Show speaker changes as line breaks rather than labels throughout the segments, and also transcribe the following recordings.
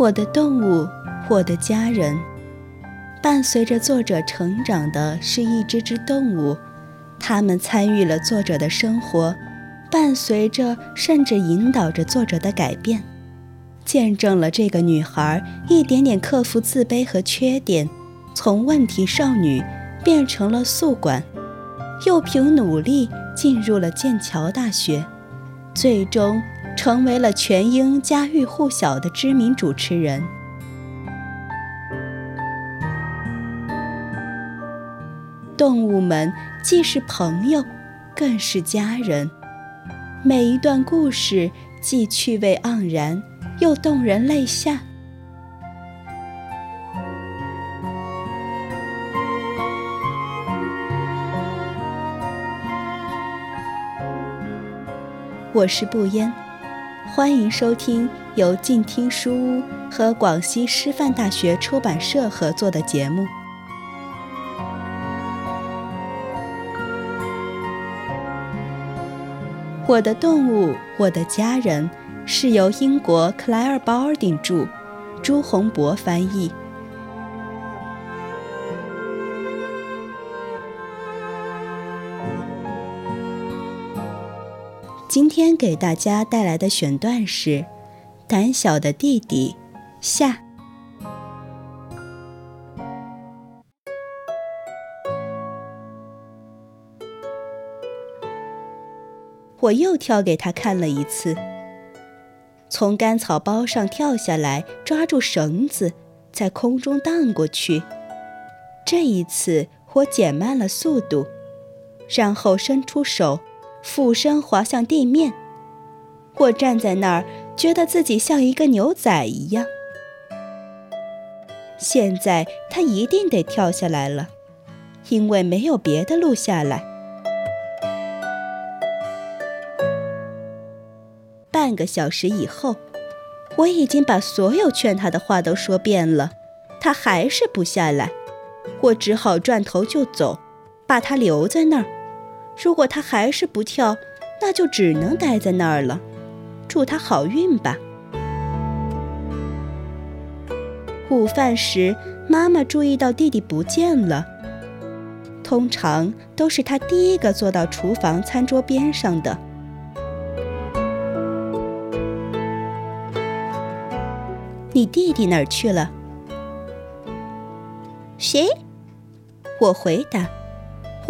我的动物，我的家人，伴随着作者成长的是一只只动物，它们参与了作者的生活，伴随着甚至引导着作者的改变，见证了这个女孩一点点克服自卑和缺点，从问题少女变成了宿管，又凭努力进入了剑桥大学，最终。成为了全英家喻户晓的知名主持人。动物们既是朋友，更是家人。每一段故事既趣味盎然，又动人泪下。我是不烟。欢迎收听由静听书屋和广西师范大学出版社合作的节目。我的动物，我的家人，是由英国克莱尔·鲍尔丁著，朱洪博翻译。今天给大家带来的选段是《胆小的弟弟》下。我又跳给他看了一次，从干草包上跳下来，抓住绳子，在空中荡过去。这一次我减慢了速度，然后伸出手。俯身滑向地面，我站在那儿，觉得自己像一个牛仔一样。现在他一定得跳下来了，因为没有别的路下来。半个小时以后，我已经把所有劝他的话都说遍了，他还是不下来，我只好转头就走，把他留在那儿。如果他还是不跳，那就只能待在那儿了。祝他好运吧。午饭时，妈妈注意到弟弟不见了。通常都是他第一个坐到厨房餐桌边上的。你弟弟哪儿去了？
谁？
我回答。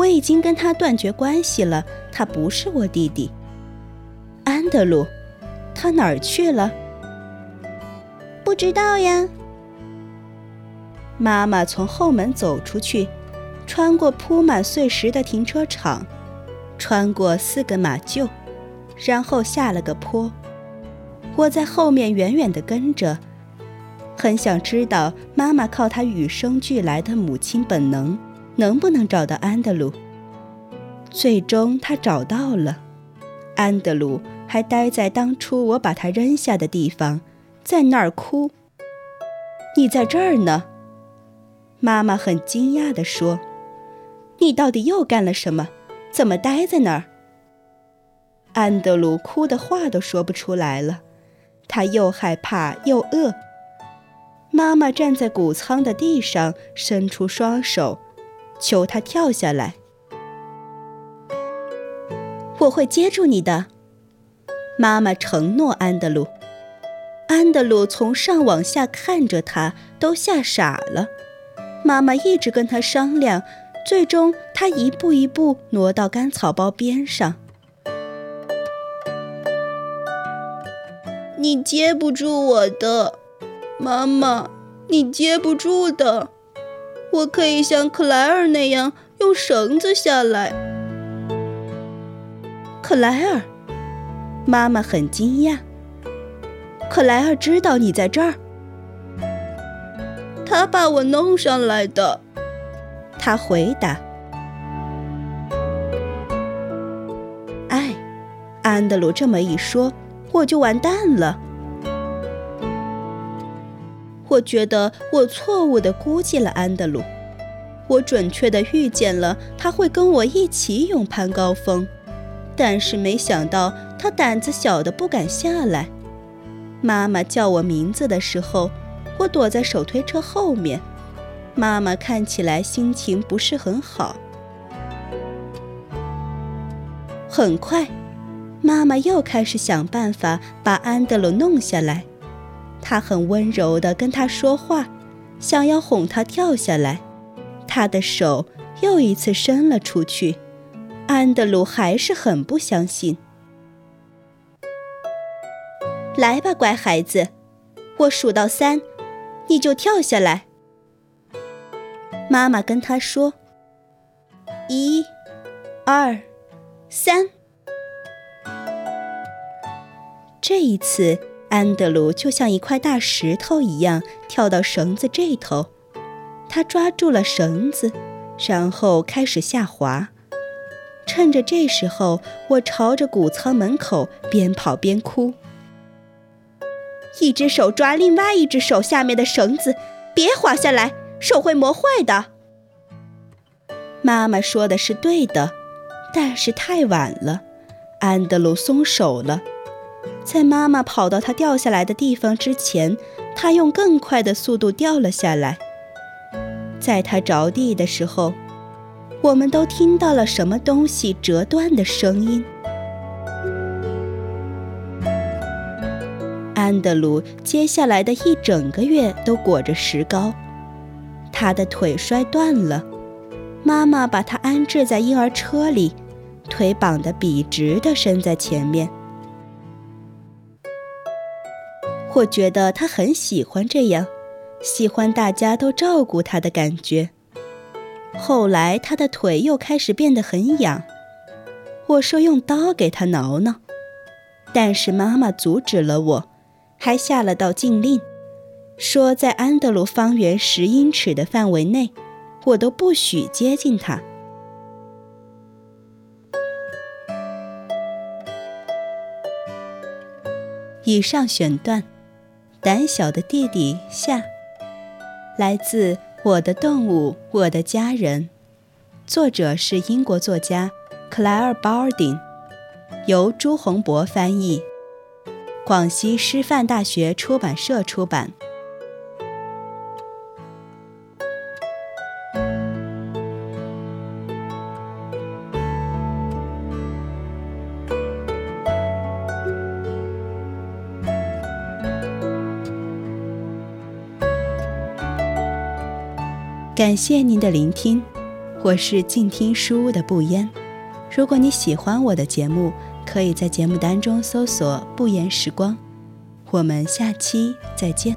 我已经跟他断绝关系了，他不是我弟弟。安德鲁，他哪儿去了？
不知道呀。
妈妈从后门走出去，穿过铺满碎石的停车场，穿过四个马厩，然后下了个坡。我在后面远远地跟着，很想知道妈妈靠她与生俱来的母亲本能。能不能找到安德鲁？最终他找到了，安德鲁还待在当初我把他扔下的地方，在那儿哭。你在这儿呢？妈妈很惊讶地说：“你到底又干了什么？怎么待在那儿？”安德鲁哭的话都说不出来了，他又害怕又饿。妈妈站在谷仓的地上，伸出双手。求他跳下来，我会接住你的。妈妈承诺安德鲁。安德鲁从上往下看着他，都吓傻了。妈妈一直跟他商量，最终他一步一步挪到干草包边上。
你接不住我的，妈妈，你接不住的。我可以像克莱尔那样用绳子下来。
克莱尔，妈妈很惊讶。克莱尔知道你在这儿，
他把我弄上来的。
他回答。哎，安德鲁这么一说，我就完蛋了。我觉得我错误地估计了安德鲁，我准确地预见了他会跟我一起勇攀高峰，但是没想到他胆子小的不敢下来。妈妈叫我名字的时候，我躲在手推车后面。妈妈看起来心情不是很好。很快，妈妈又开始想办法把安德鲁弄下来。他很温柔地跟他说话，想要哄他跳下来。他的手又一次伸了出去，安德鲁还是很不相信。来吧，乖孩子，我数到三，你就跳下来。妈妈跟他说：“一、二、三。”这一次，安德鲁就像一块大石头一样跳到绳子这头，他抓住了绳子，然后开始下滑。趁着这时候，我朝着谷仓门口边跑边哭：“一只手抓另外一只手下面的绳子，别滑下来。”手会磨坏的。妈妈说的是对的，但是太晚了，安德鲁松手了。在妈妈跑到他掉下来的地方之前，他用更快的速度掉了下来。在他着地的时候，我们都听到了什么东西折断的声音。安德鲁接下来的一整个月都裹着石膏。他的腿摔断了，妈妈把他安置在婴儿车里，腿绑得笔直地伸在前面。我觉得他很喜欢这样，喜欢大家都照顾他的感觉。后来他的腿又开始变得很痒，我说用刀给他挠挠，但是妈妈阻止了我，还下了道禁令。说，在安德鲁方圆十英尺的范围内，我都不许接近他。以上选段，《胆小的弟弟》夏，来自《我的动物，我的家人》，作者是英国作家克莱尔·鲍尔丁，由朱洪博翻译，广西师范大学出版社出版。感谢您的聆听，我是静听书屋的不言。如果你喜欢我的节目，可以在节目单中搜索“不言时光”。我们下期再见。